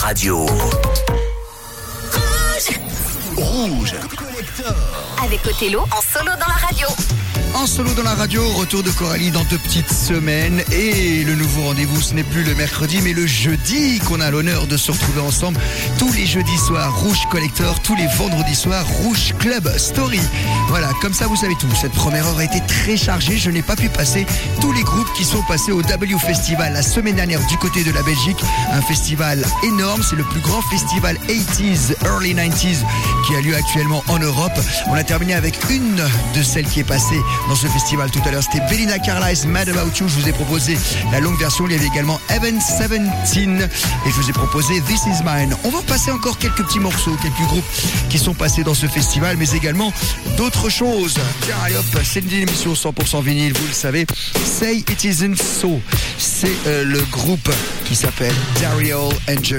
radio. Rouge. Avec Othello en solo dans la radio. En solo dans la radio, retour de Coralie dans deux petites semaines. Et le nouveau rendez-vous, ce n'est plus le mercredi, mais le jeudi qu'on a l'honneur de se retrouver ensemble. Tous les jeudis soirs, Rouge Collector. Tous les vendredis soirs, Rouge Club Story. Voilà, comme ça, vous savez tout. Cette première heure a été très chargée. Je n'ai pas pu passer tous les groupes qui sont passés au W Festival la semaine dernière du côté de la Belgique. Un festival énorme. C'est le plus grand festival 80s, early 90s qui a lieu actuellement en Europe. On a terminé avec une de celles qui est passée dans ce festival tout à l'heure. C'était Belina Carlisle, Mad About You. Je vous ai proposé la longue version. Il y avait également Evan 17 et je vous ai proposé This Is Mine. On va passer encore quelques petits morceaux, quelques groupes qui sont passés dans ce festival, mais également d'autres choses. Tiens, c'est une émission 100% vinyle, vous le savez. Say It Isn't So. C'est euh, le groupe qui s'appelle Daryl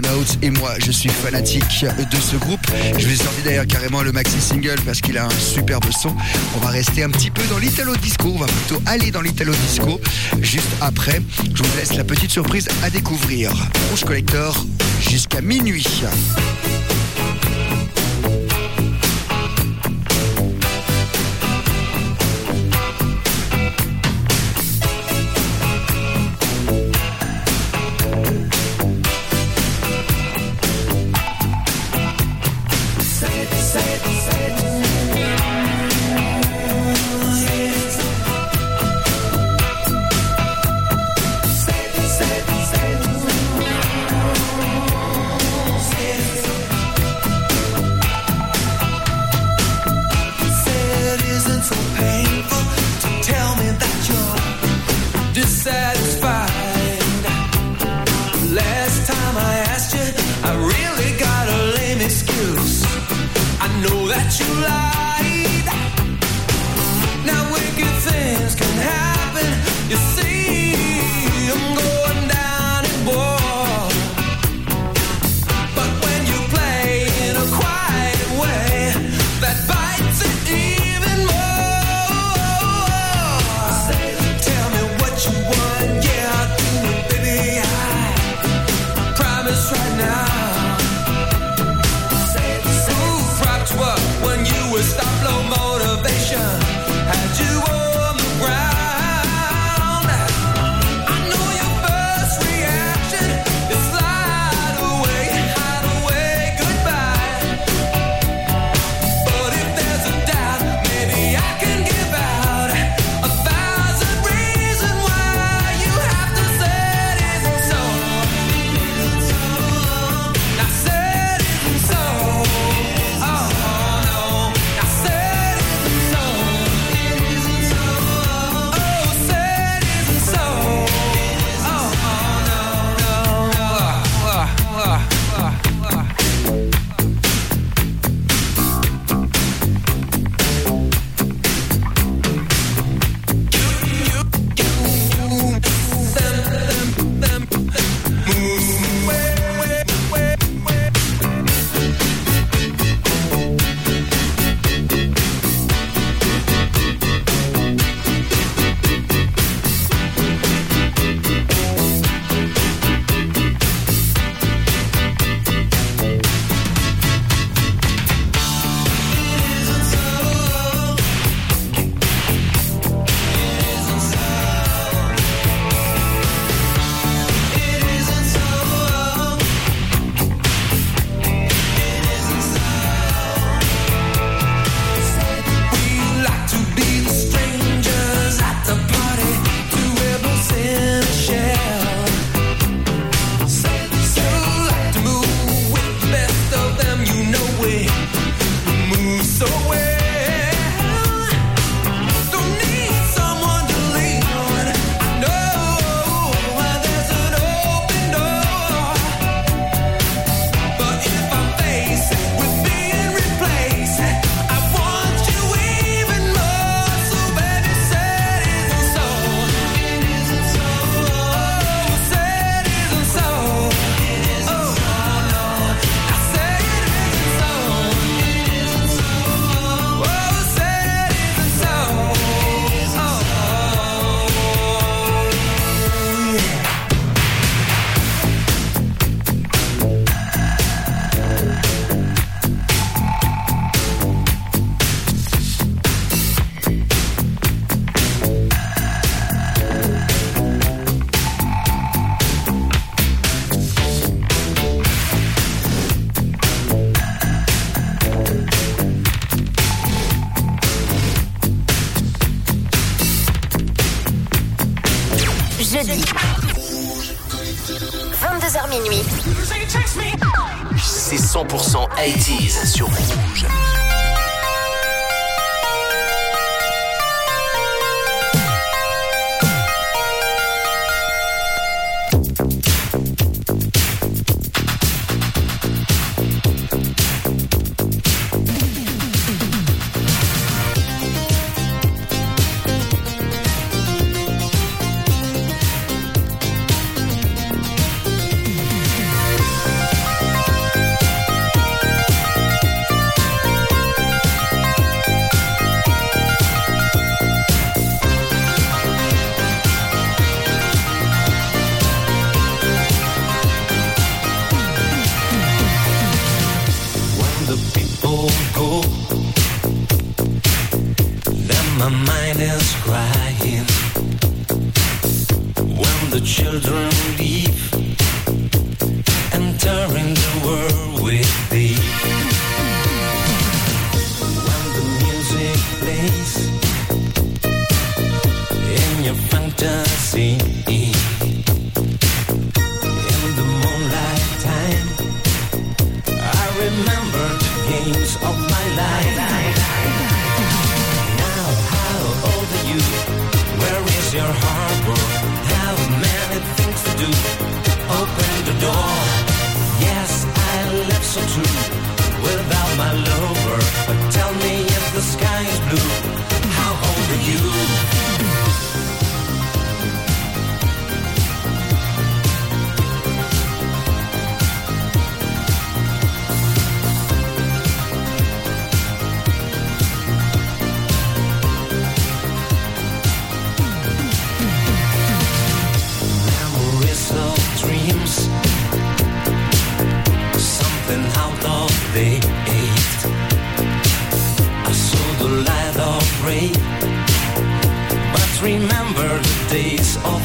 Notes et moi, je suis fanatique de ce groupe. Je vous ai sorti d'ailleurs carrément le maxi single parce qu'il a un superbe son. On va rester un petit peu dans Disco. On va plutôt aller dans l'Italo Disco. Juste après, je vous laisse la petite surprise à découvrir. Rouge Collector jusqu'à minuit. Sur Rouge. Days of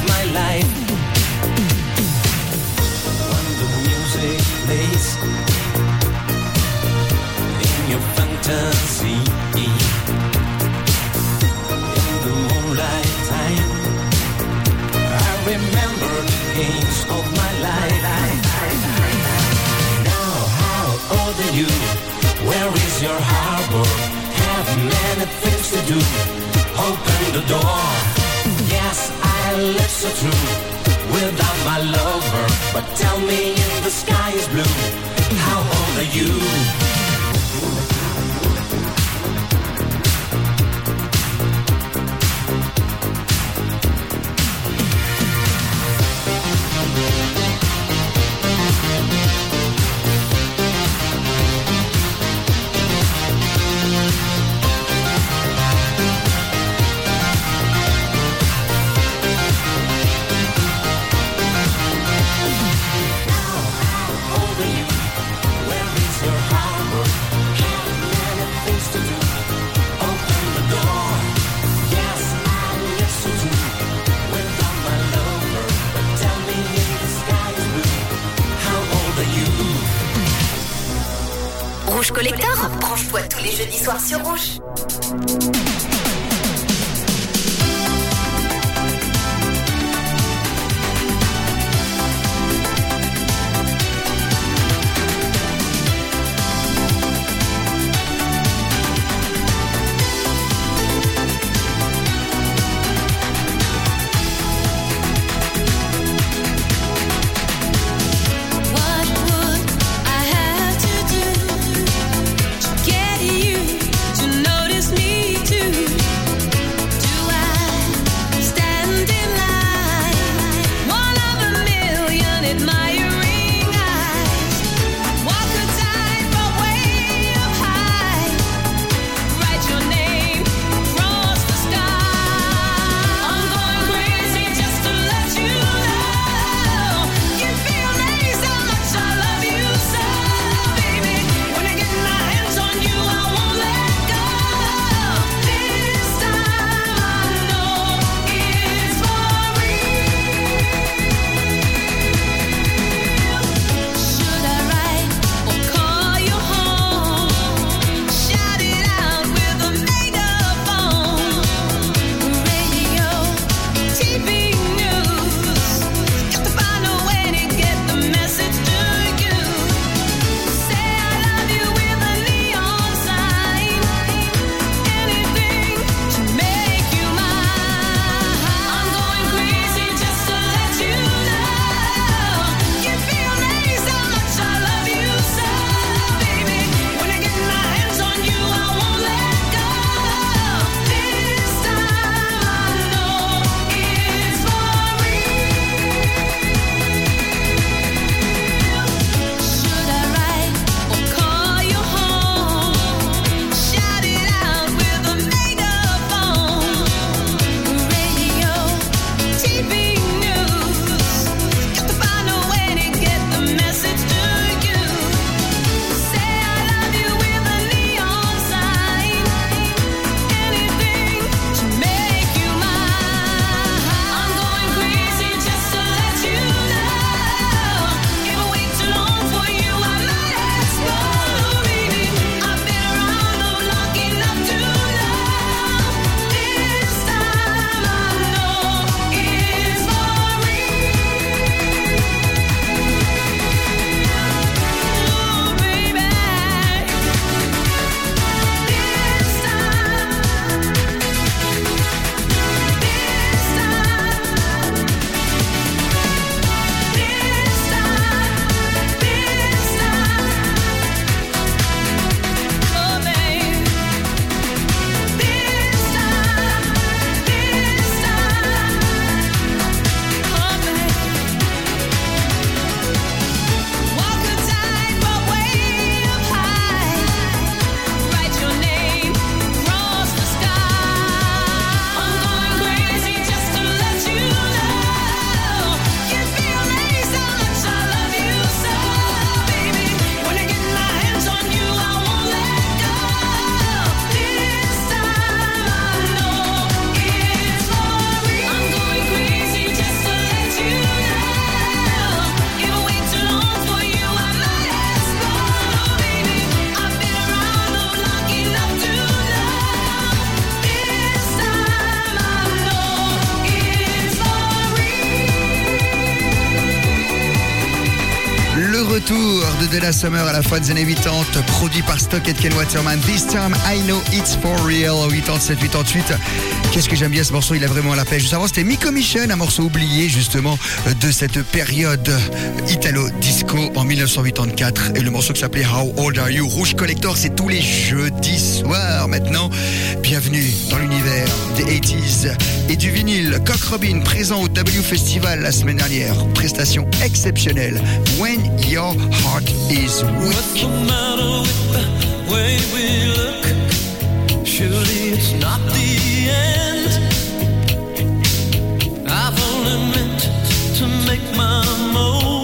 me. Summer à la fois des années 80, produit par Stock Ken Waterman. This time I know it's for real. 87, 88. Qu'est-ce que j'aime bien ce morceau, il a vraiment la paix. Juste avant, c'était Miko Michel, un morceau oublié justement de cette période italo-disco en 1984. Et le morceau qui s'appelait How Old Are You? Rouge Collector, c'est tous les jeudis soirs maintenant. Bienvenue dans l'univers des 80s et du vinyle. Cock Robin présent au W Festival la semaine dernière. Prestation exceptionnelle. When Your Heart Is. is weak. What's the matter with the way we look? Surely it's not the end. I've only meant to make my most.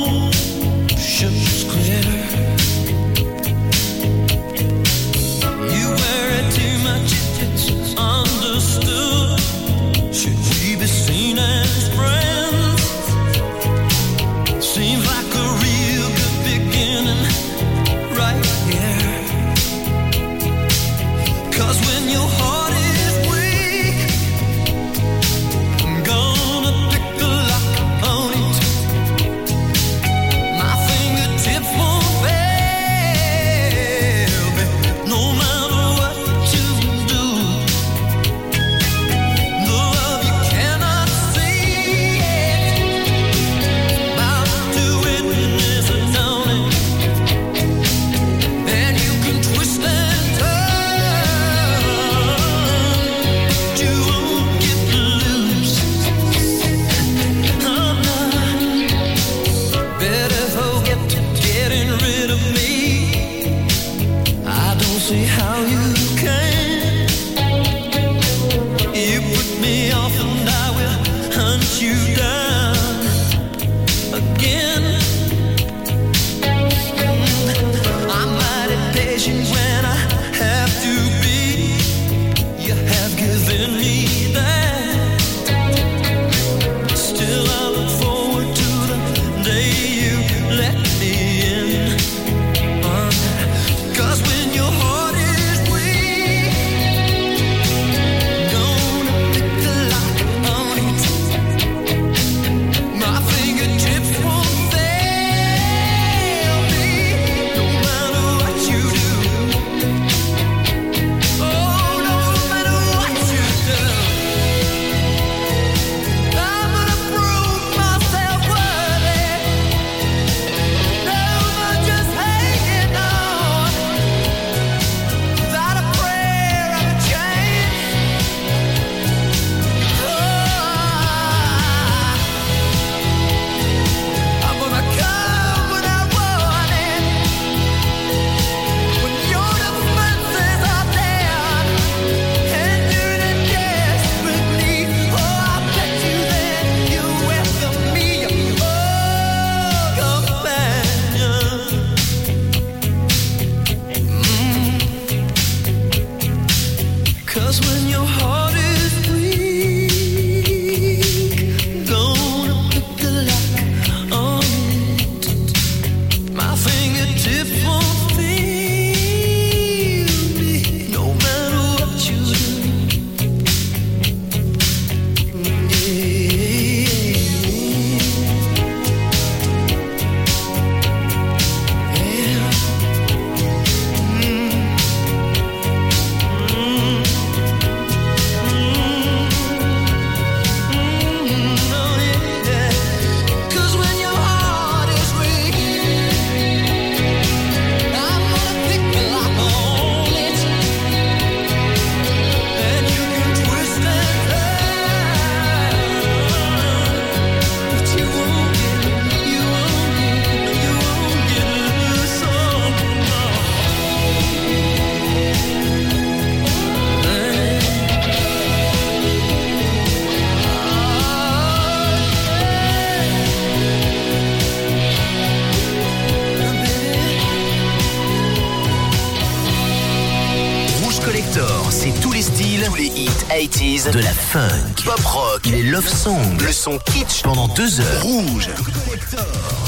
Le son kitsch pendant deux heures. Rouge.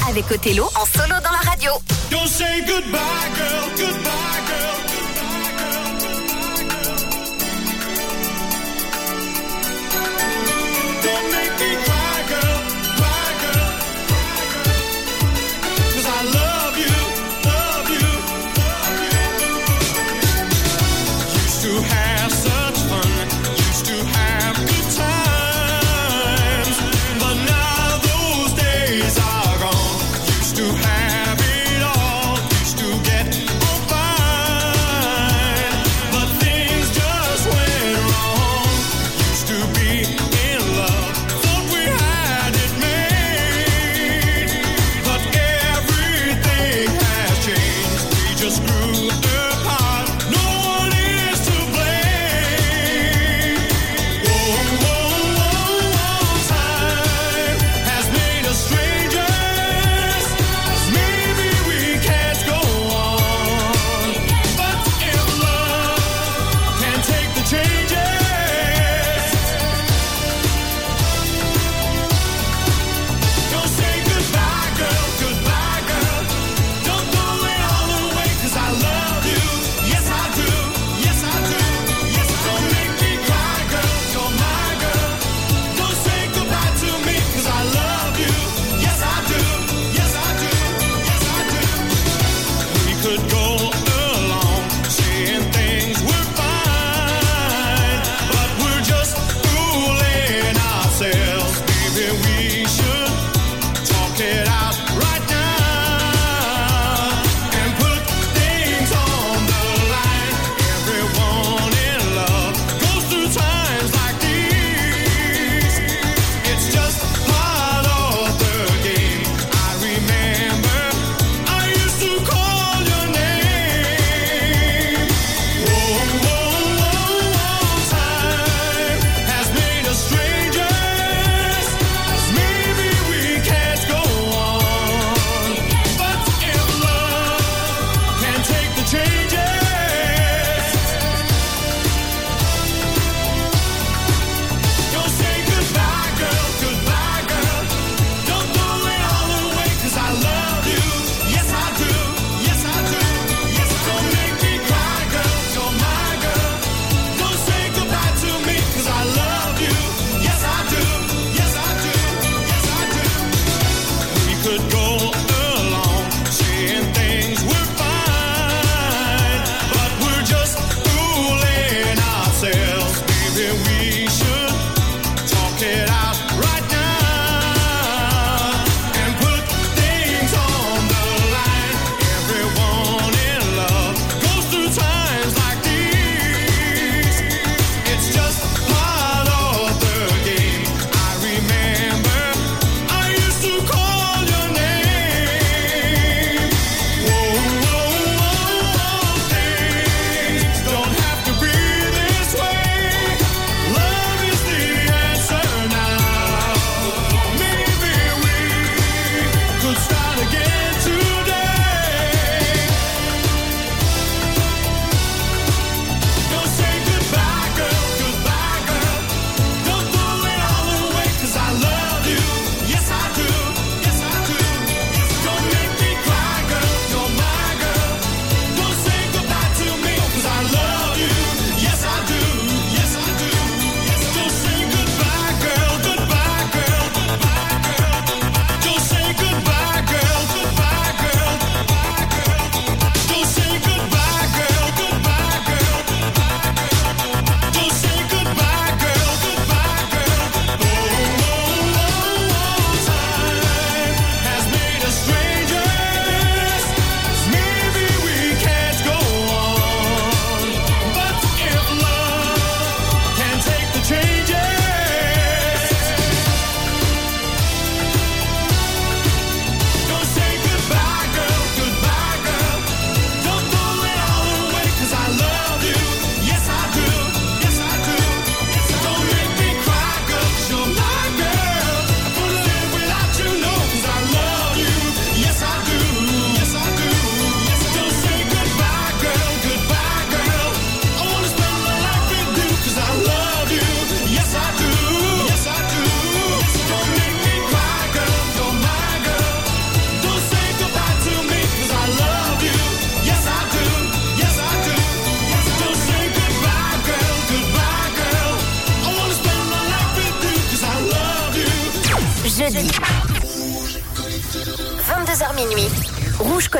Avec Othello en solo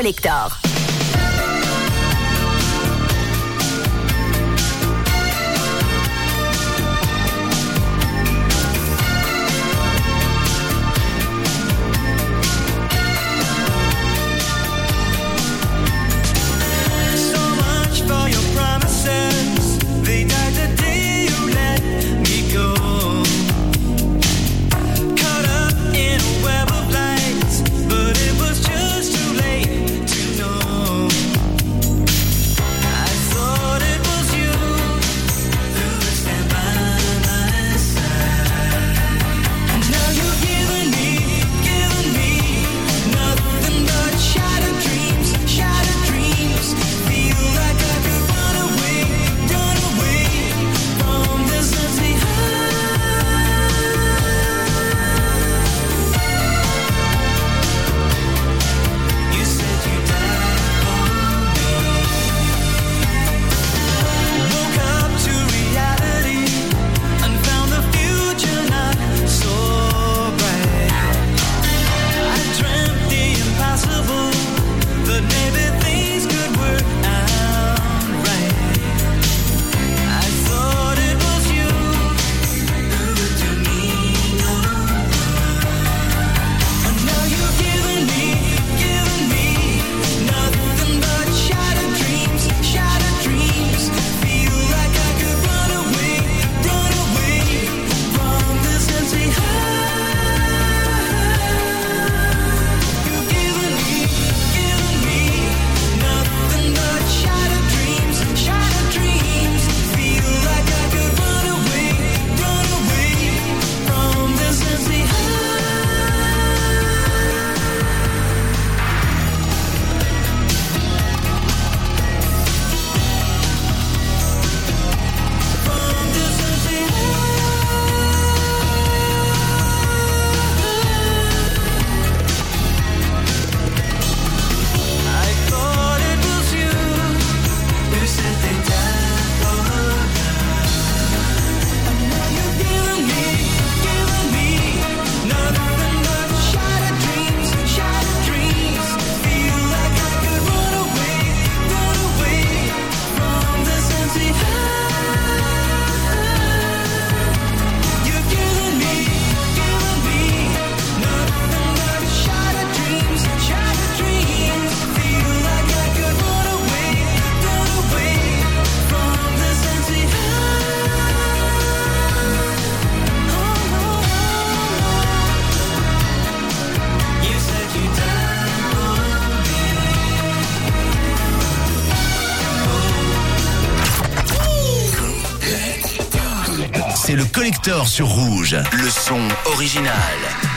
Collector. Le collector sur rouge. Le son original.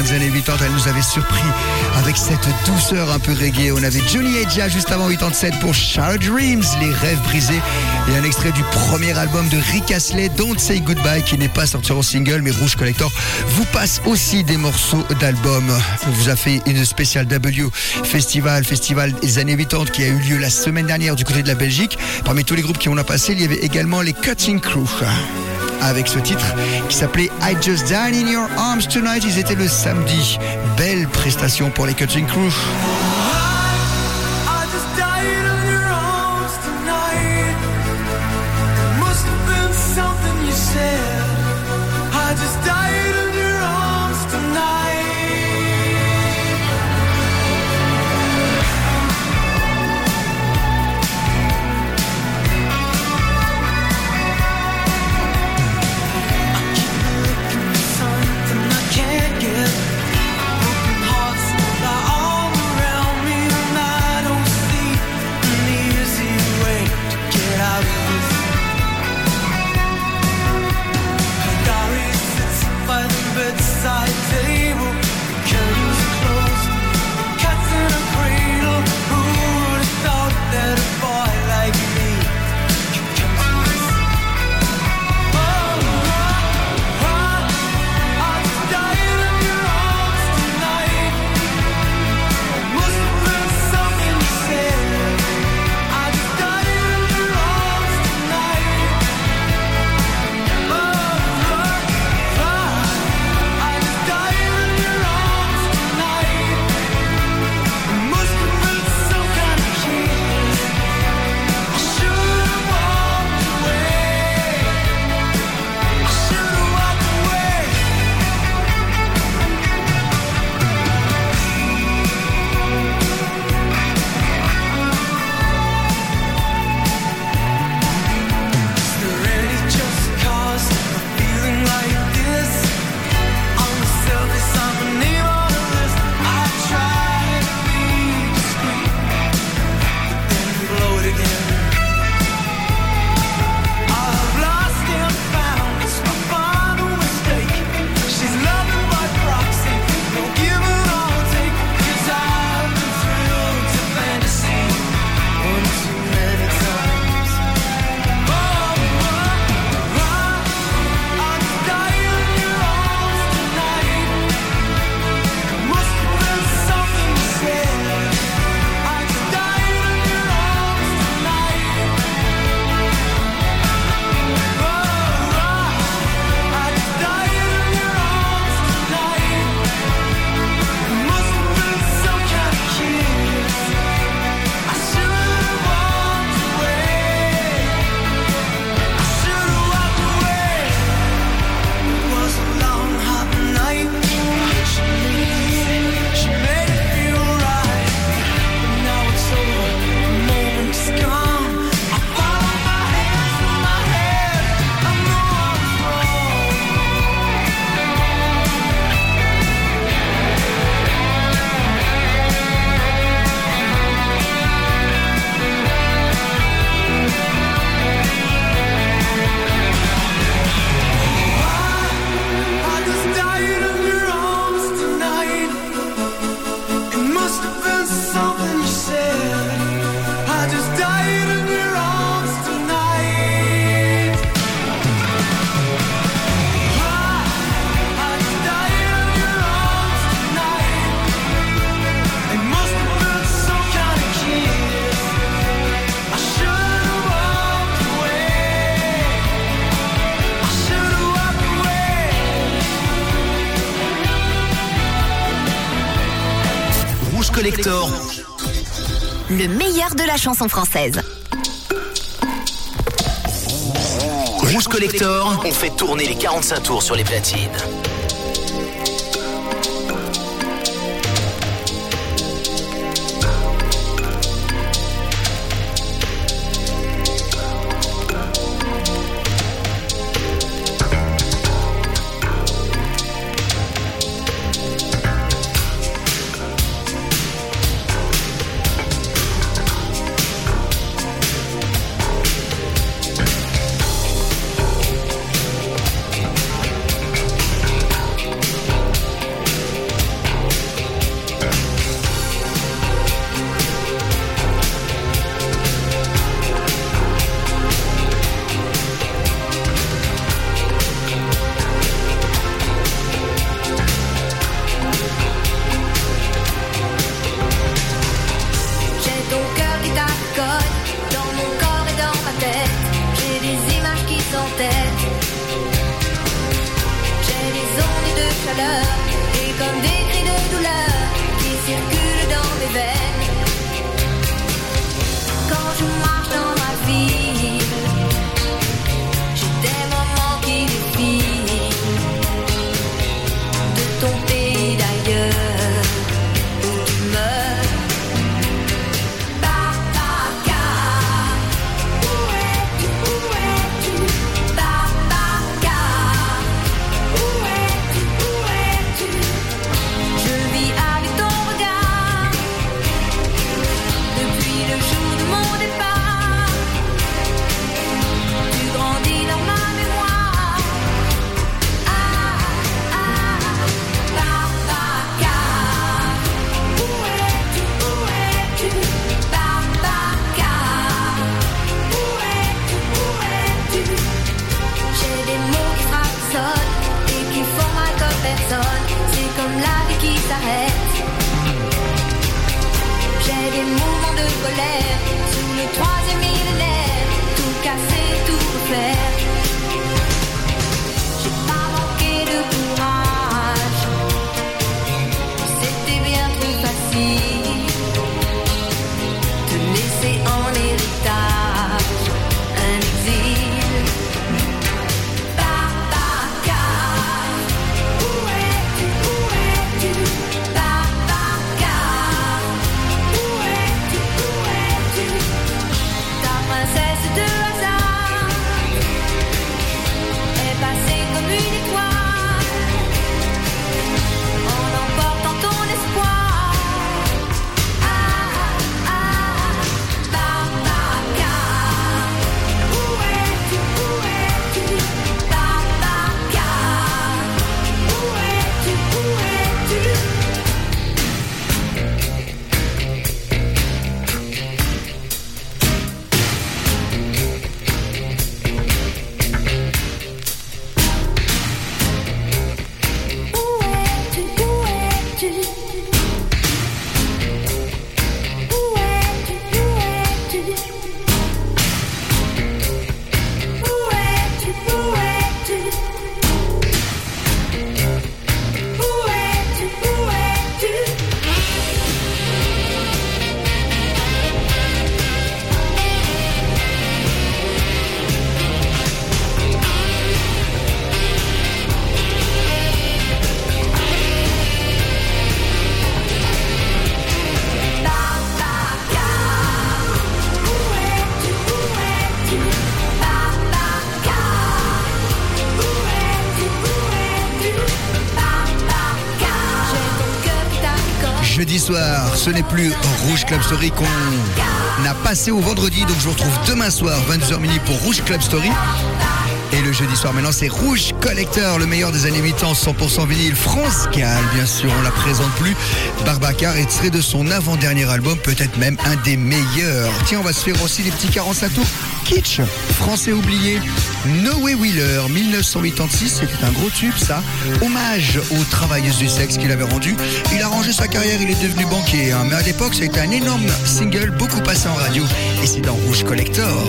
fin des années 80, elle nous avait surpris avec cette douceur un peu reggae. On avait Johnny Edja juste avant 87 pour Shadow Dreams, les rêves brisés, et un extrait du premier album de Rick Astley, Don't Say Goodbye, qui n'est pas sorti en single, mais Rouge Collector vous passe aussi des morceaux d'album. On vous a fait une spéciale W Festival, festival des années 80 qui a eu lieu la semaine dernière du côté de la Belgique. Parmi tous les groupes qui ont a passé, il y avait également les Cutting Crew avec ce titre qui s'appelait I Just Died in Your Arms Tonight. Ils étaient le samedi. Belle prestation pour les Cutting Crew. collector. Le meilleur de la chanson française. Rouge Collector, on fait tourner les 45 tours sur les platines. Ce n'est plus Rouge Club Story qu'on a passé au vendredi, donc je vous retrouve demain soir, 22h minuit pour Rouge Club Story. Et le jeudi soir maintenant c'est Rouge Collector, le meilleur des années 80, 100% vinyle France Gall, bien sûr, on la présente plus. Barbacar extrait de son avant-dernier album, peut-être même un des meilleurs. Tiens, on va se faire aussi les petits carences à tour. Français oublié. Noé Wheeler, 1986, c'était un gros tube ça. Hommage aux travailleuses du sexe qu'il avait rendu. Il a rangé sa carrière, il est devenu banquier. hein. Mais à l'époque, c'était un énorme single, beaucoup passé en radio. Et c'est dans Rouge Collector.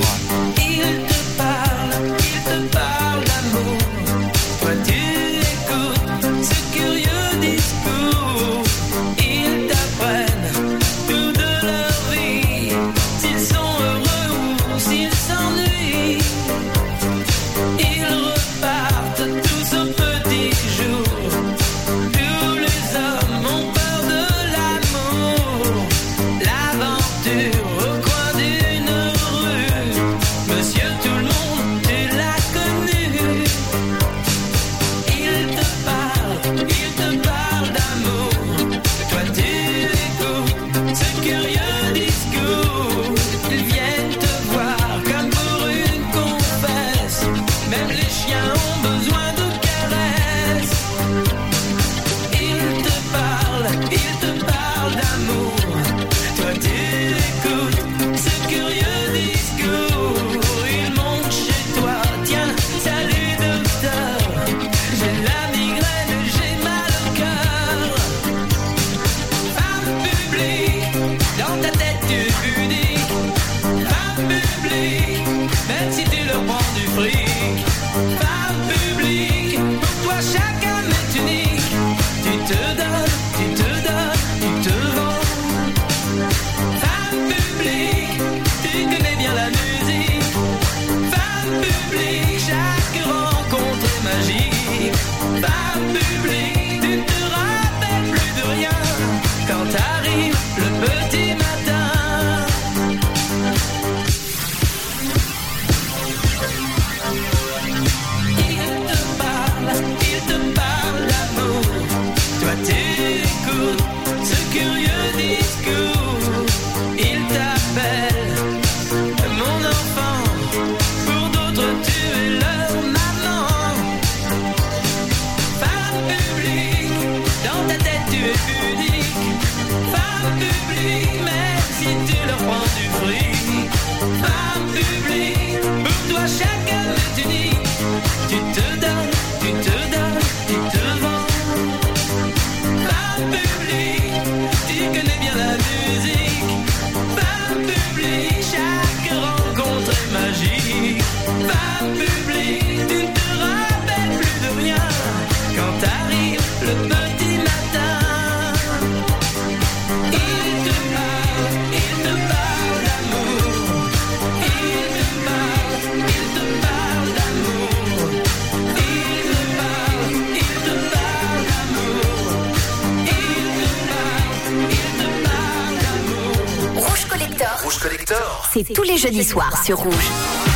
C'est tous les jeudis soirs sur Rouge.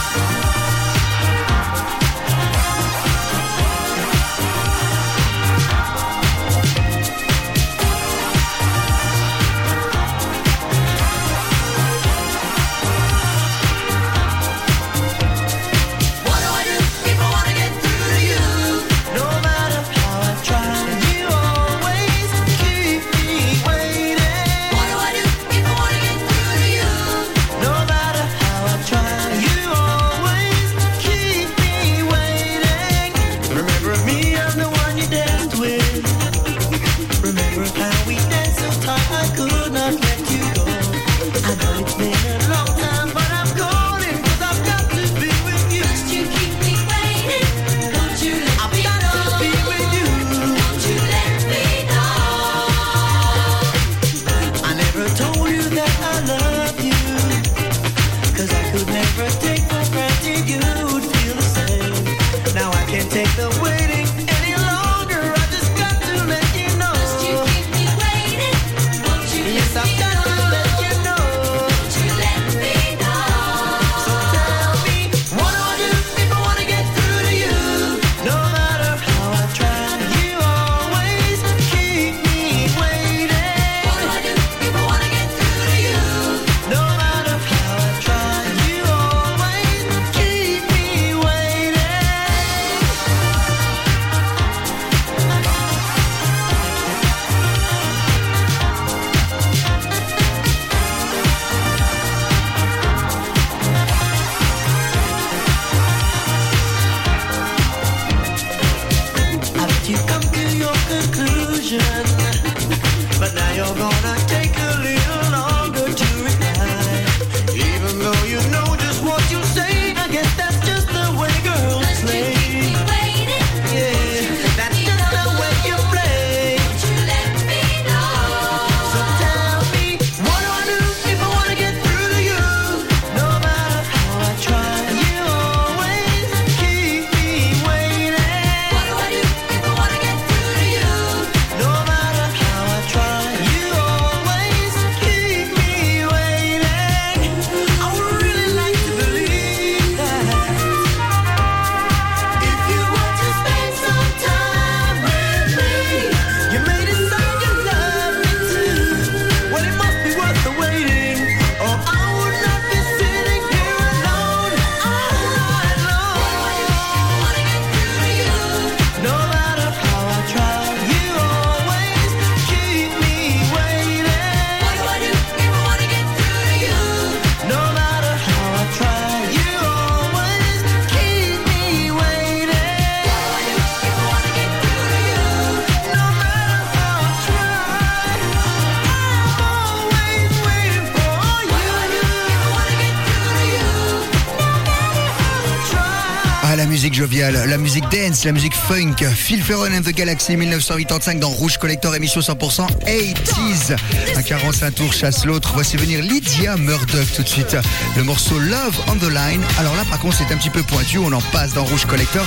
la musique funk. Phil Ferron and the Galaxy 1985 dans Rouge Collector émission 100% 80s. un 45 tour chasse l'autre. Voici venir Lydia Murdoch tout de suite. Le morceau Love on the Line. Alors là par contre c'est un petit peu pointu, on en passe dans Rouge Collector.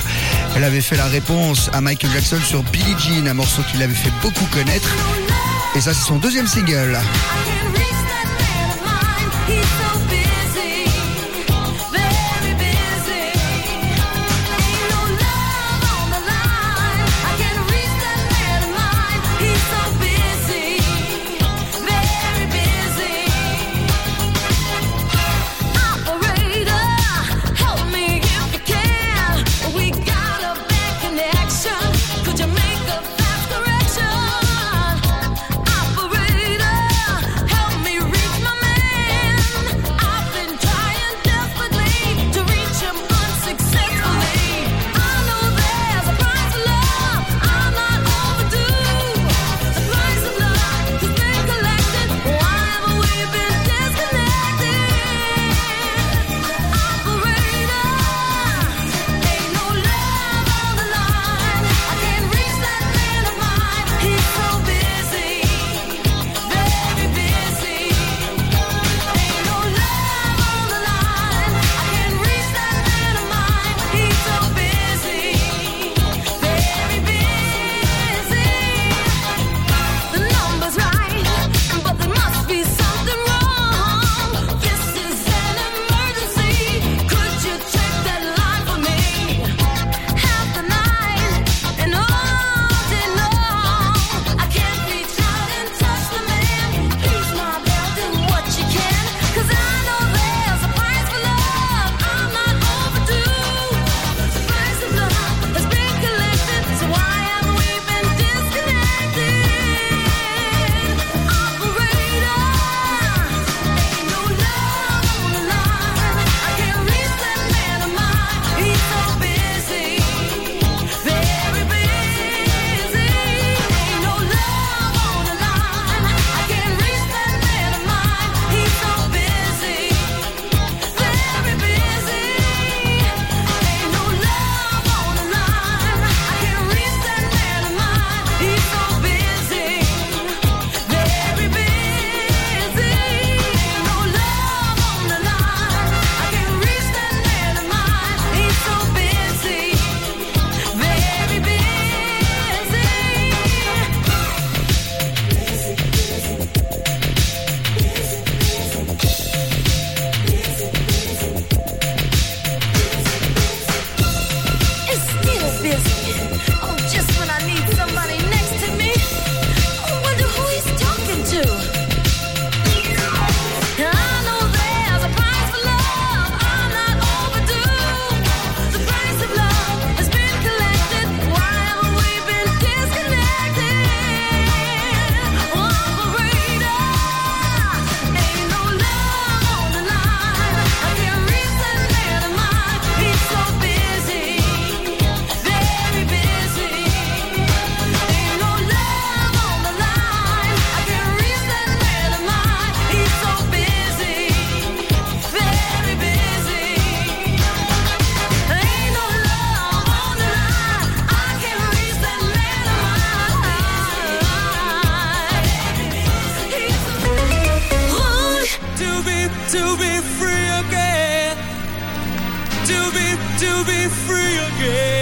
Elle avait fait la réponse à Michael Jackson sur Billie Jean, un morceau qui l'avait fait beaucoup connaître. Et ça c'est son deuxième single. be free again.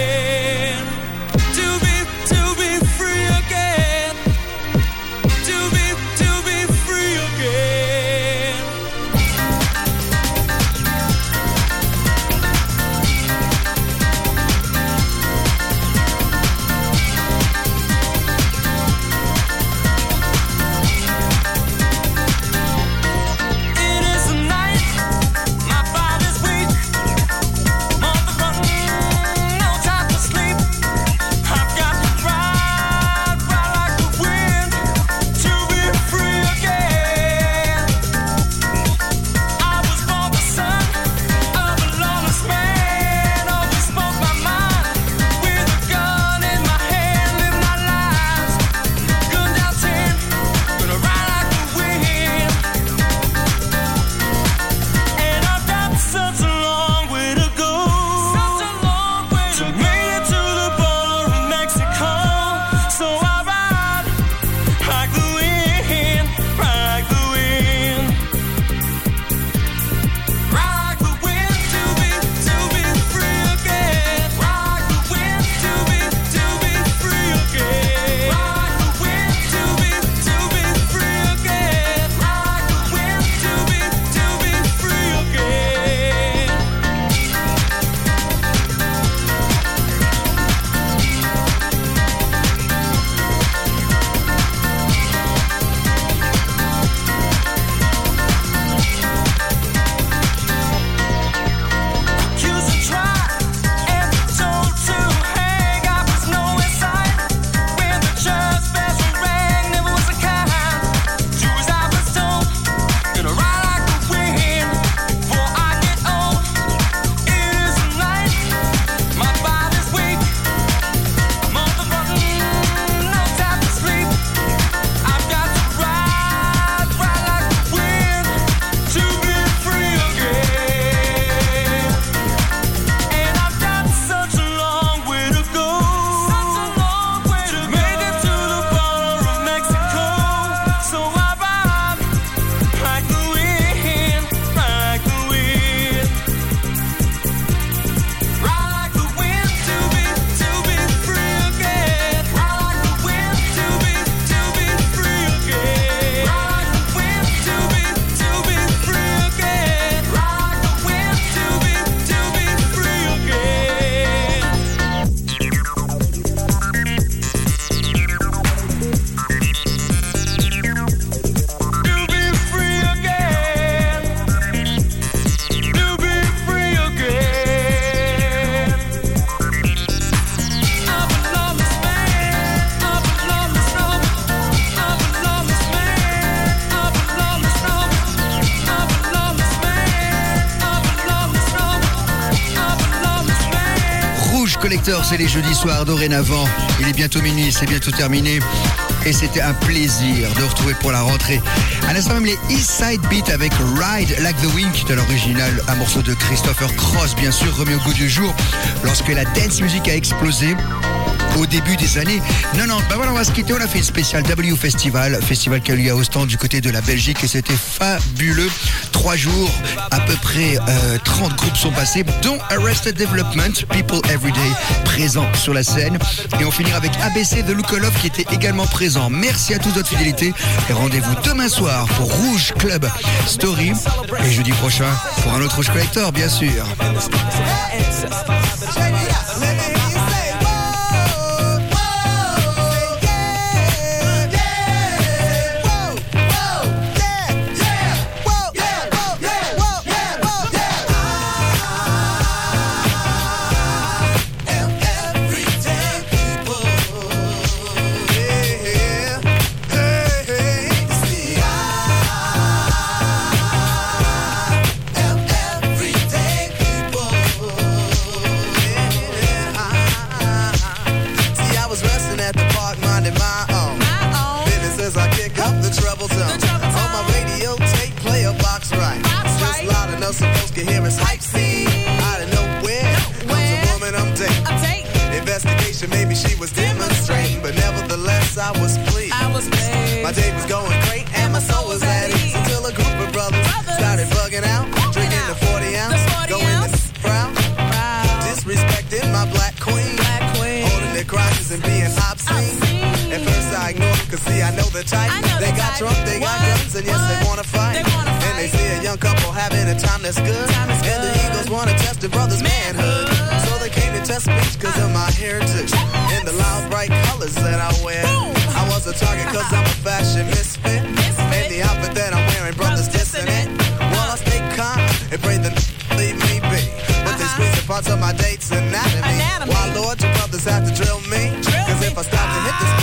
c'est les jeudis soirs dorénavant. Il est bientôt minuit, c'est bientôt terminé. Et c'était un plaisir de retrouver pour la rentrée. À l'instant même, les East Side Beat avec Ride Like the Wind, qui est à l'original un morceau de Christopher Cross, bien sûr, remis au goût du jour lorsque la dance music a explosé au début des années 90. Bah voilà, on va se quitter. On a fait une spéciale W Festival, festival qui a lieu à Ostende du côté de la Belgique et c'était fabuleux. Trois jours, à peu près euh, 30 groupes sont passés, dont Arrested Development, People Everyday, présent sur la scène. Et on finira avec ABC de Lukolov qui était également présent. Merci à tous de votre fidélité et rendez-vous demain soir pour Rouge Club Story et jeudi prochain pour un autre Rouge Collector, bien sûr. See I know the type. They got type. drunk, they got What? guns, and yes, they wanna fight. They wanna And they see a young couple having a time that's good. Time and the good. Eagles wanna test the brother's manhood. So they came to test me cause of my heritage. And the loud bright colors that I wear. I was a target cause I'm a fashion misfit. And the outfit that I'm wearing, brothers dissing it. Well, I stay calm and pray the leave me be. But they squeeze the parts of my date's anatomy. Anatomy. Why, Lord, you brothers have to drill me? Drill Cause me. if I stop to hit this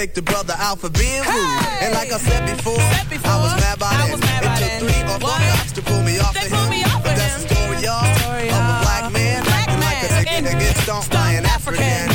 take the brother out for being rude. Hey! And like I said before, Said before, I was mad by I then. was mad it took three or four cops to pull me off They of him. me off but of that's him. the story, y'all, of a black man Black acting like a man nigga again. against stomped by an African. You